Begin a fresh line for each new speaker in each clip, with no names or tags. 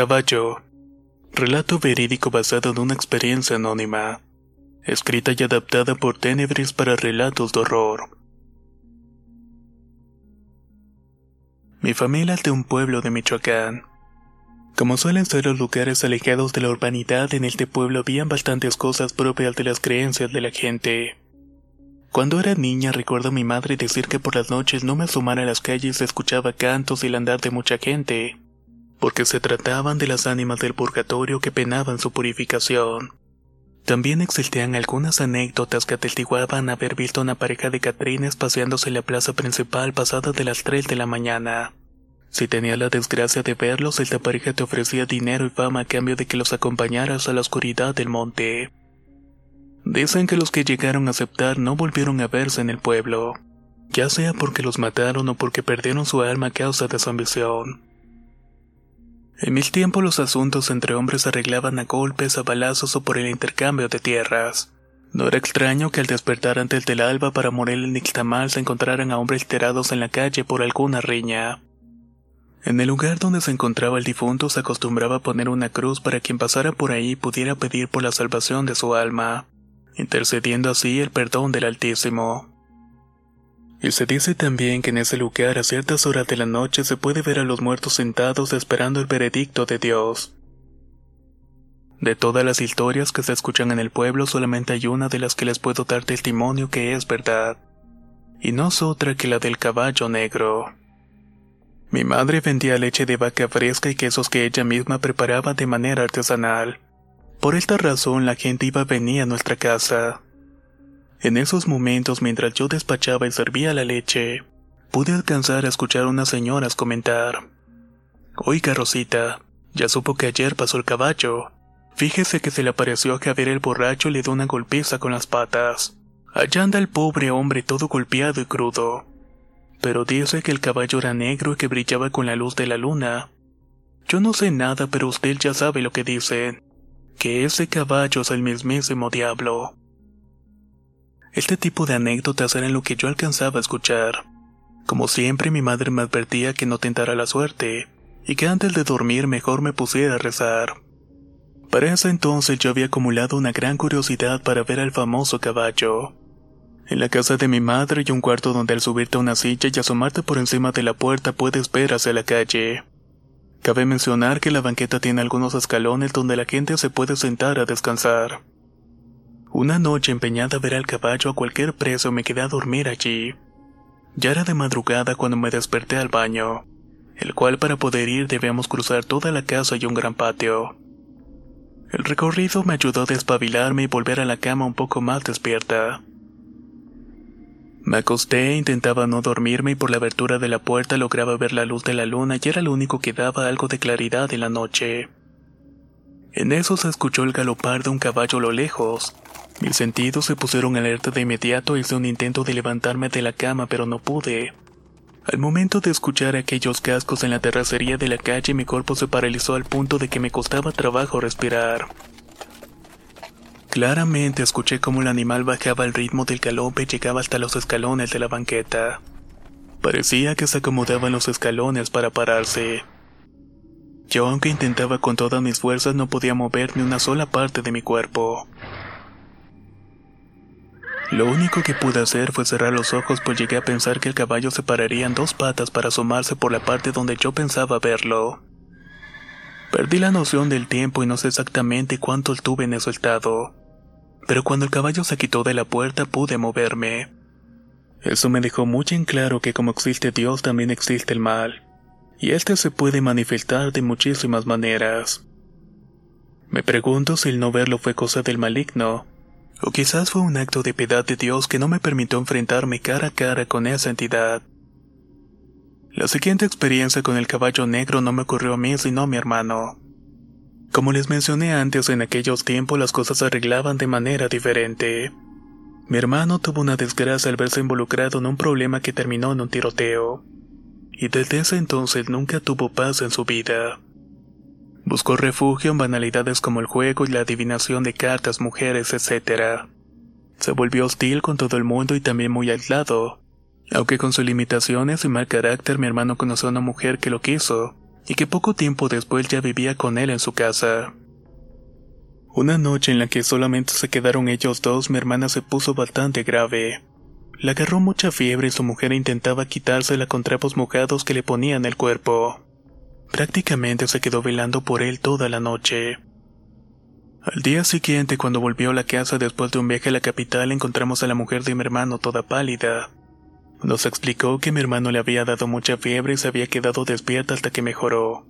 Caballo. Relato verídico basado en una experiencia anónima. Escrita y adaptada por Tenebris para relatos de horror. Mi familia es de un pueblo de Michoacán. Como suelen ser los lugares alejados de la urbanidad, en este pueblo habían bastantes cosas propias de las creencias de la gente. Cuando era niña recuerdo a mi madre decir que por las noches no me asomara a las calles escuchaba cantos y el andar de mucha gente porque se trataban de las ánimas del purgatorio que penaban su purificación. También existían algunas anécdotas que atestiguaban haber visto una pareja de catrines paseándose en la plaza principal pasadas de las 3 de la mañana. Si tenías la desgracia de verlos, esta pareja te ofrecía dinero y fama a cambio de que los acompañaras a la oscuridad del monte. Dicen que los que llegaron a aceptar no volvieron a verse en el pueblo, ya sea porque los mataron o porque perdieron su alma a causa de su ambición. En mis tiempos los asuntos entre hombres se arreglaban a golpes, a balazos o por el intercambio de tierras. No era extraño que al despertar antes del alba para morir en Nixtamal se encontraran a hombres tirados en la calle por alguna riña. En el lugar donde se encontraba el difunto se acostumbraba a poner una cruz para quien pasara por ahí pudiera pedir por la salvación de su alma, intercediendo así el perdón del Altísimo. Y se dice también que en ese lugar a ciertas horas de la noche se puede ver a los muertos sentados esperando el veredicto de Dios. De todas las historias que se escuchan en el pueblo solamente hay una de las que les puedo dar testimonio que es verdad. Y no es otra que la del caballo negro. Mi madre vendía leche de vaca fresca y quesos que ella misma preparaba de manera artesanal. Por esta razón la gente iba a venir a nuestra casa. En esos momentos, mientras yo despachaba y servía la leche, pude alcanzar a escuchar a unas señoras comentar. Oiga, Rosita, ya supo que ayer pasó el caballo. Fíjese que se le apareció a Javier el borracho y le dio una golpiza con las patas. Allá anda el pobre hombre todo golpeado y crudo. Pero dice que el caballo era negro y que brillaba con la luz de la luna. Yo no sé nada, pero usted ya sabe lo que dicen. Que ese caballo es el mismísimo diablo. Este tipo de anécdotas eran lo que yo alcanzaba a escuchar. Como siempre mi madre me advertía que no tentara la suerte, y que antes de dormir mejor me pusiera a rezar. Para ese entonces yo había acumulado una gran curiosidad para ver al famoso caballo. En la casa de mi madre hay un cuarto donde al subirte a una silla y asomarte por encima de la puerta puedes ver hacia la calle. Cabe mencionar que la banqueta tiene algunos escalones donde la gente se puede sentar a descansar. Una noche empeñada a ver al caballo a cualquier precio me quedé a dormir allí. Ya era de madrugada cuando me desperté al baño, el cual para poder ir debíamos cruzar toda la casa y un gran patio. El recorrido me ayudó a despabilarme y volver a la cama un poco más despierta. Me acosté, intentaba no dormirme y por la abertura de la puerta lograba ver la luz de la luna y era lo único que daba algo de claridad en la noche. En eso se escuchó el galopar de un caballo a lo lejos, mis sentidos se pusieron alerta de inmediato hice un intento de levantarme de la cama, pero no pude. Al momento de escuchar aquellos cascos en la terracería de la calle, mi cuerpo se paralizó al punto de que me costaba trabajo respirar. Claramente escuché cómo el animal bajaba al ritmo del galope y llegaba hasta los escalones de la banqueta. Parecía que se acomodaba en los escalones para pararse. Yo, aunque intentaba con todas mis fuerzas, no podía mover ni una sola parte de mi cuerpo. Lo único que pude hacer fue cerrar los ojos pues llegué a pensar que el caballo se pararía en dos patas para asomarse por la parte donde yo pensaba verlo. Perdí la noción del tiempo y no sé exactamente cuánto estuve en ese estado. Pero cuando el caballo se quitó de la puerta pude moverme. Eso me dejó muy en claro que como existe Dios también existe el mal. Y este se puede manifestar de muchísimas maneras. Me pregunto si el no verlo fue cosa del maligno, o quizás fue un acto de piedad de Dios que no me permitió enfrentarme cara a cara con esa entidad. La siguiente experiencia con el caballo negro no me ocurrió a mí sino a mi hermano. Como les mencioné antes, en aquellos tiempos las cosas se arreglaban de manera diferente. Mi hermano tuvo una desgracia al verse involucrado en un problema que terminó en un tiroteo. Y desde ese entonces nunca tuvo paz en su vida. Buscó refugio en banalidades como el juego y la adivinación de cartas, mujeres, etc. Se volvió hostil con todo el mundo y también muy aislado, aunque con sus limitaciones y mal carácter mi hermano conoció a una mujer que lo quiso, y que poco tiempo después ya vivía con él en su casa. Una noche en la que solamente se quedaron ellos dos, mi hermana se puso bastante grave. Le agarró mucha fiebre y su mujer intentaba quitársela con trapos mojados que le ponían el cuerpo. Prácticamente se quedó velando por él toda la noche. Al día siguiente, cuando volvió a la casa después de un viaje a la capital, encontramos a la mujer de mi hermano toda pálida. Nos explicó que mi hermano le había dado mucha fiebre y se había quedado despierta hasta que mejoró.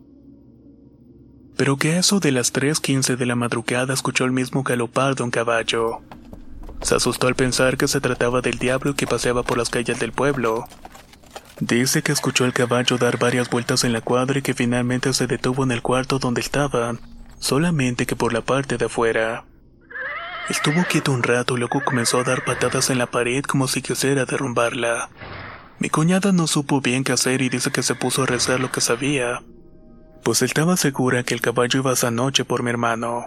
Pero que a eso de las 3.15 de la madrugada escuchó el mismo galopar de un caballo. Se asustó al pensar que se trataba del diablo que paseaba por las calles del pueblo. Dice que escuchó al caballo dar varias vueltas en la cuadra y que finalmente se detuvo en el cuarto donde estaba, solamente que por la parte de afuera. Estuvo quieto un rato y luego comenzó a dar patadas en la pared como si quisiera derrumbarla. Mi cuñada no supo bien qué hacer y dice que se puso a rezar lo que sabía, pues estaba segura que el caballo iba esa noche por mi hermano.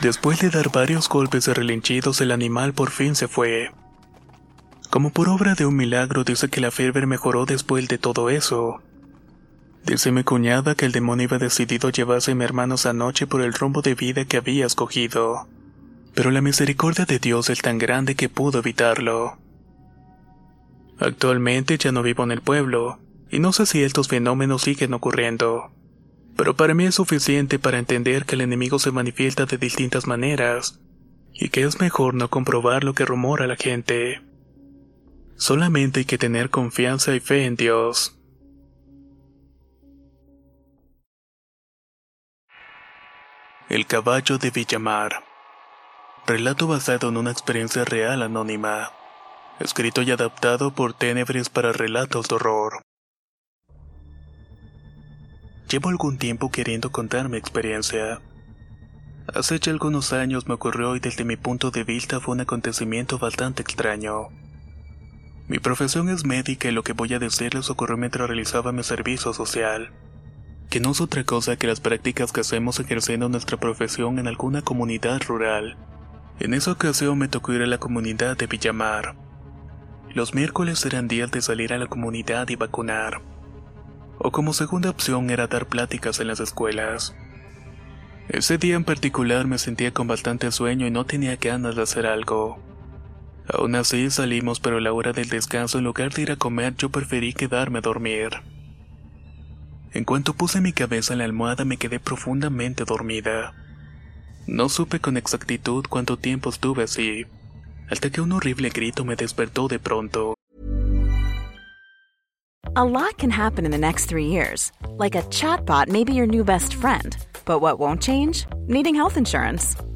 Después de dar varios golpes de relinchidos, el animal por fin se fue. Como por obra de un milagro, dice que la fiebre mejoró después de todo eso. Dice mi cuñada que el demonio iba decidido llevarse a mi hermano esa noche por el rumbo de vida que había escogido pero la misericordia de Dios es tan grande que pudo evitarlo. Actualmente ya no vivo en el pueblo, y no sé si estos fenómenos siguen ocurriendo, pero para mí es suficiente para entender que el enemigo se manifiesta de distintas maneras, y que es mejor no comprobar lo que rumora la gente. Solamente hay que tener confianza y fe en Dios. El caballo de Villamar Relato basado en una experiencia real anónima. Escrito y adaptado por Tenebris para relatos de horror. Llevo algún tiempo queriendo contar mi experiencia. Hace ya algunos años me ocurrió y desde mi punto de vista fue un acontecimiento bastante extraño. Mi profesión es médica y lo que voy a decirles ocurrió mientras realizaba mi servicio social, que no es otra cosa que las prácticas que hacemos ejerciendo nuestra profesión en alguna comunidad rural en esa ocasión me tocó ir a la comunidad de Villamar. Los miércoles eran días de salir a la comunidad y vacunar. O como segunda opción era dar pláticas en las escuelas. Ese día en particular me sentía con bastante sueño y no tenía ganas de hacer algo. Aún así salimos pero a la hora del descanso en lugar de ir a comer yo preferí quedarme a dormir. En cuanto puse mi cabeza en la almohada me quedé profundamente dormida. No supe con exactitud cuánto tiempo estuve así, hasta que un horrible grito me despertó de pronto.
A lot can happen in the next three years. Like a chatbot may be your new best friend. But what won't change? Needing health insurance.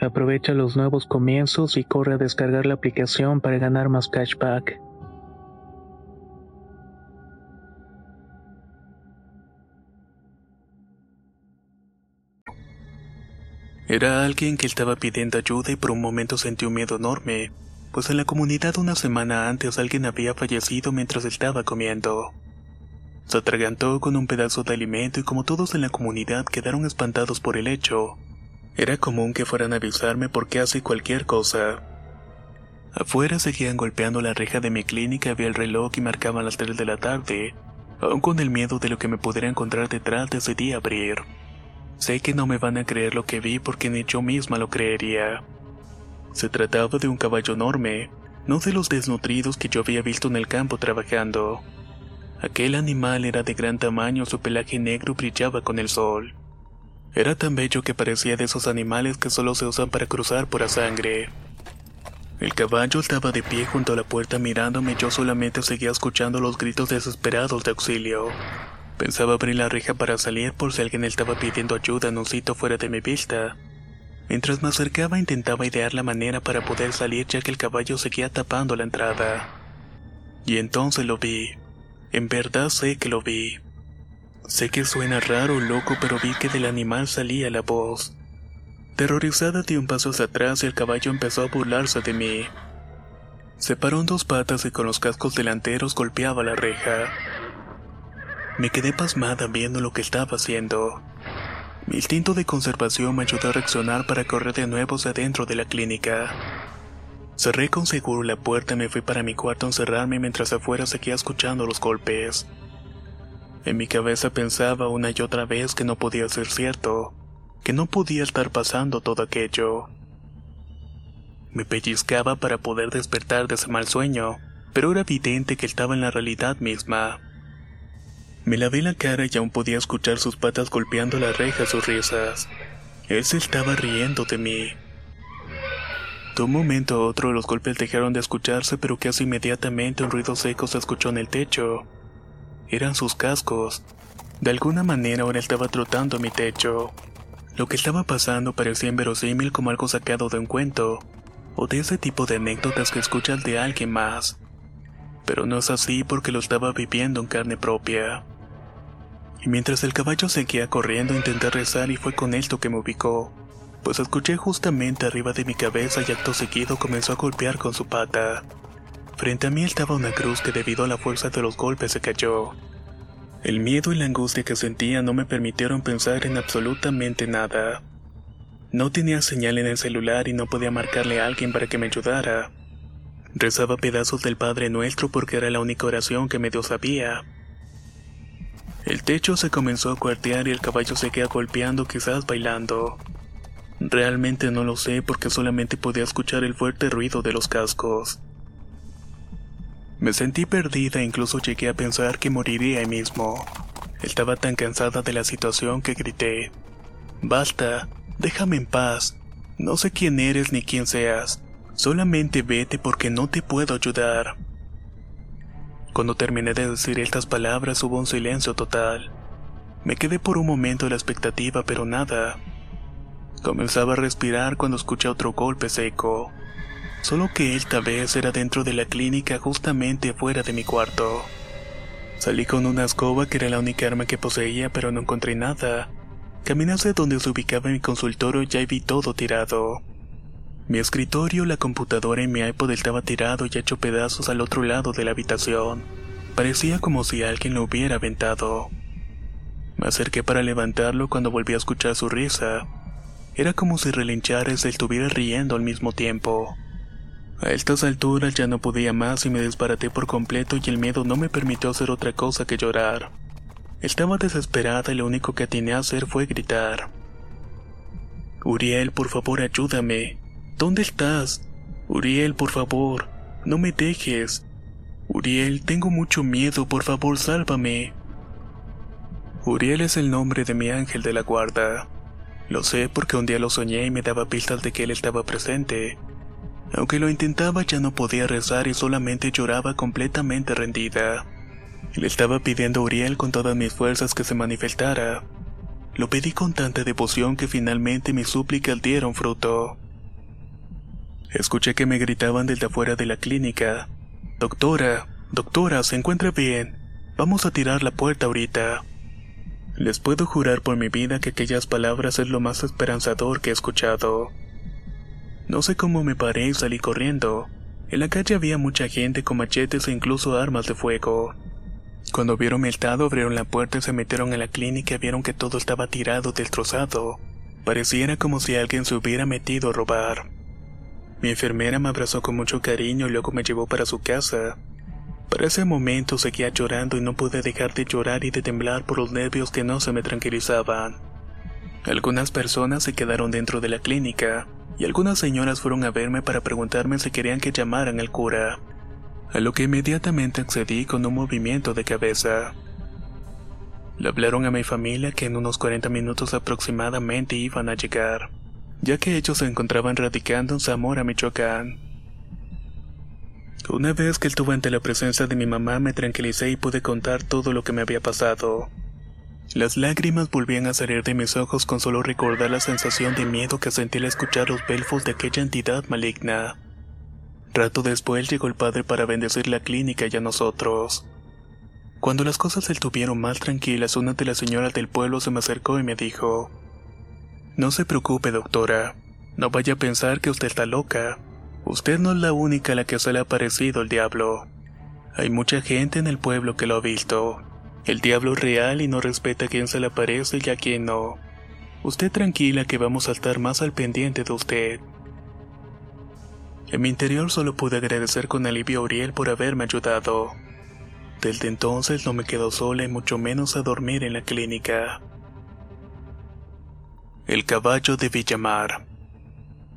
Aprovecha los nuevos comienzos y corre a descargar la aplicación para ganar más cashback.
Era alguien que estaba pidiendo ayuda y por un momento sentí miedo enorme pues en la comunidad una semana antes alguien había fallecido mientras estaba comiendo. Se atragantó con un pedazo de alimento y como todos en la comunidad quedaron espantados por el hecho, era común que fueran a avisarme porque hace cualquier cosa. Afuera seguían golpeando la reja de mi clínica, había el reloj y marcaban las 3 de la tarde, aún con el miedo de lo que me pudiera encontrar detrás decidí abrir. Sé que no me van a creer lo que vi porque ni yo misma lo creería. Se trataba de un caballo enorme, no de los desnutridos que yo había visto en el campo trabajando. Aquel animal era de gran tamaño, su pelaje negro brillaba con el sol. Era tan bello que parecía de esos animales que solo se usan para cruzar por la sangre. El caballo estaba de pie junto a la puerta mirándome y yo solamente seguía escuchando los gritos desesperados de auxilio. Pensaba abrir la reja para salir por si alguien estaba pidiendo ayuda en un sitio fuera de mi vista, Mientras me acercaba intentaba idear la manera para poder salir ya que el caballo seguía tapando la entrada. Y entonces lo vi. En verdad sé que lo vi. Sé que suena raro loco, pero vi que del animal salía la voz. Terrorizada di un paso hacia atrás y el caballo empezó a burlarse de mí. Se paró en dos patas y con los cascos delanteros golpeaba la reja. Me quedé pasmada viendo lo que estaba haciendo. Mi instinto de conservación me ayudó a reaccionar para correr de nuevo hacia dentro de la clínica. Cerré con seguro la puerta y me fui para mi cuarto a encerrarme mientras afuera seguía escuchando los golpes. En mi cabeza pensaba una y otra vez que no podía ser cierto, que no podía estar pasando todo aquello. Me pellizcaba para poder despertar de ese mal sueño, pero era evidente que estaba en la realidad misma. Me lavé la cara y aún podía escuchar sus patas golpeando la reja sus risas. Él se estaba riendo de mí. De un momento a otro los golpes dejaron de escucharse, pero casi inmediatamente un ruido seco se escuchó en el techo. Eran sus cascos. De alguna manera ahora estaba trotando mi techo. Lo que estaba pasando parecía inverosímil como algo sacado de un cuento, o de ese tipo de anécdotas que escuchas de alguien más. Pero no es así porque lo estaba viviendo en carne propia y mientras el caballo seguía corriendo intenté rezar y fue con esto que me ubicó, pues escuché justamente arriba de mi cabeza y acto seguido comenzó a golpear con su pata. Frente a mí estaba una cruz que debido a la fuerza de los golpes se cayó. El miedo y la angustia que sentía no me permitieron pensar en absolutamente nada. No tenía señal en el celular y no podía marcarle a alguien para que me ayudara. Rezaba pedazos del Padre Nuestro porque era la única oración que medio sabía. El techo se comenzó a cuartear y el caballo seguía golpeando, quizás bailando. Realmente no lo sé porque solamente podía escuchar el fuerte ruido de los cascos. Me sentí perdida e incluso llegué a pensar que moriría ahí mismo. Estaba tan cansada de la situación que grité. Basta, déjame en paz. No sé quién eres ni quién seas. Solamente vete porque no te puedo ayudar. Cuando terminé de decir estas palabras hubo un silencio total. Me quedé por un momento a la expectativa, pero nada. Comenzaba a respirar cuando escuché otro golpe seco. Solo que esta vez era dentro de la clínica justamente fuera de mi cuarto. Salí con una escoba que era la única arma que poseía, pero no encontré nada. Caminé hacia donde se ubicaba mi consultorio y vi todo tirado. Mi escritorio, la computadora y mi iPod estaba tirado y hecho pedazos al otro lado de la habitación. Parecía como si alguien lo hubiera aventado. Me acerqué para levantarlo cuando volví a escuchar su risa. Era como si relinchara y se estuviera riendo al mismo tiempo. A estas alturas ya no podía más y me desbaraté por completo y el miedo no me permitió hacer otra cosa que llorar. Estaba desesperada y lo único que atiné a hacer fue gritar. Uriel, por favor, ayúdame. ¿Dónde estás? Uriel, por favor, no me dejes. Uriel, tengo mucho miedo, por favor, sálvame. Uriel es el nombre de mi ángel de la guarda. Lo sé porque un día lo soñé y me daba pistas de que él estaba presente. Aunque lo intentaba ya no podía rezar y solamente lloraba completamente rendida. Le estaba pidiendo a Uriel con todas mis fuerzas que se manifestara. Lo pedí con tanta devoción que finalmente mis súplicas dieron fruto. Escuché que me gritaban desde afuera de la clínica. Doctora, doctora, ¿se encuentra bien? Vamos a tirar la puerta ahorita. Les puedo jurar por mi vida que aquellas palabras es lo más esperanzador que he escuchado. No sé cómo me paré y salí corriendo. En la calle había mucha gente con machetes e incluso armas de fuego. Cuando vieron mi estado, abrieron la puerta y se metieron en la clínica y vieron que todo estaba tirado, destrozado. Pareciera como si alguien se hubiera metido a robar. Mi enfermera me abrazó con mucho cariño y luego me llevó para su casa. Para ese momento seguía llorando y no pude dejar de llorar y de temblar por los nervios que no se me tranquilizaban. Algunas personas se quedaron dentro de la clínica, y algunas señoras fueron a verme para preguntarme si querían que llamaran al cura, a lo que inmediatamente accedí con un movimiento de cabeza. Le hablaron a mi familia que en unos 40 minutos aproximadamente iban a llegar, ya que ellos se encontraban radicando en Zamora, Michoacán. Una vez que estuve ante la presencia de mi mamá me tranquilicé y pude contar todo lo que me había pasado. Las lágrimas volvían a salir de mis ojos con solo recordar la sensación de miedo que sentí al escuchar los belfos de aquella entidad maligna. Rato después llegó el padre para bendecir la clínica y a nosotros. Cuando las cosas estuvieron más tranquilas, una de las señoras del pueblo se me acercó y me dijo, No se preocupe, doctora, no vaya a pensar que usted está loca. Usted no es la única a la que se le ha aparecido el diablo. Hay mucha gente en el pueblo que lo ha visto. El diablo es real y no respeta a quien se le aparece y a quien no. Usted tranquila que vamos a estar más al pendiente de usted. En mi interior solo pude agradecer con alivio a Uriel por haberme ayudado. Desde entonces no me quedo sola y mucho menos a dormir en la clínica. El caballo de Villamar.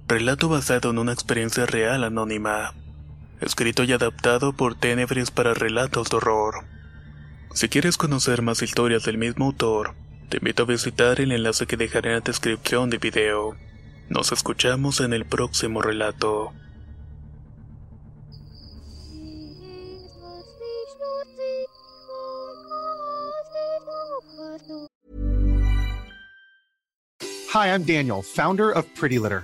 Relato basado en una experiencia real anónima. Escrito y adaptado por Tenebris para relatos de horror. Si quieres conocer más historias del mismo autor, te invito a visitar el enlace que dejaré en la descripción del video. Nos escuchamos en el próximo relato.
Hi, I'm Daniel, founder of Pretty Litter.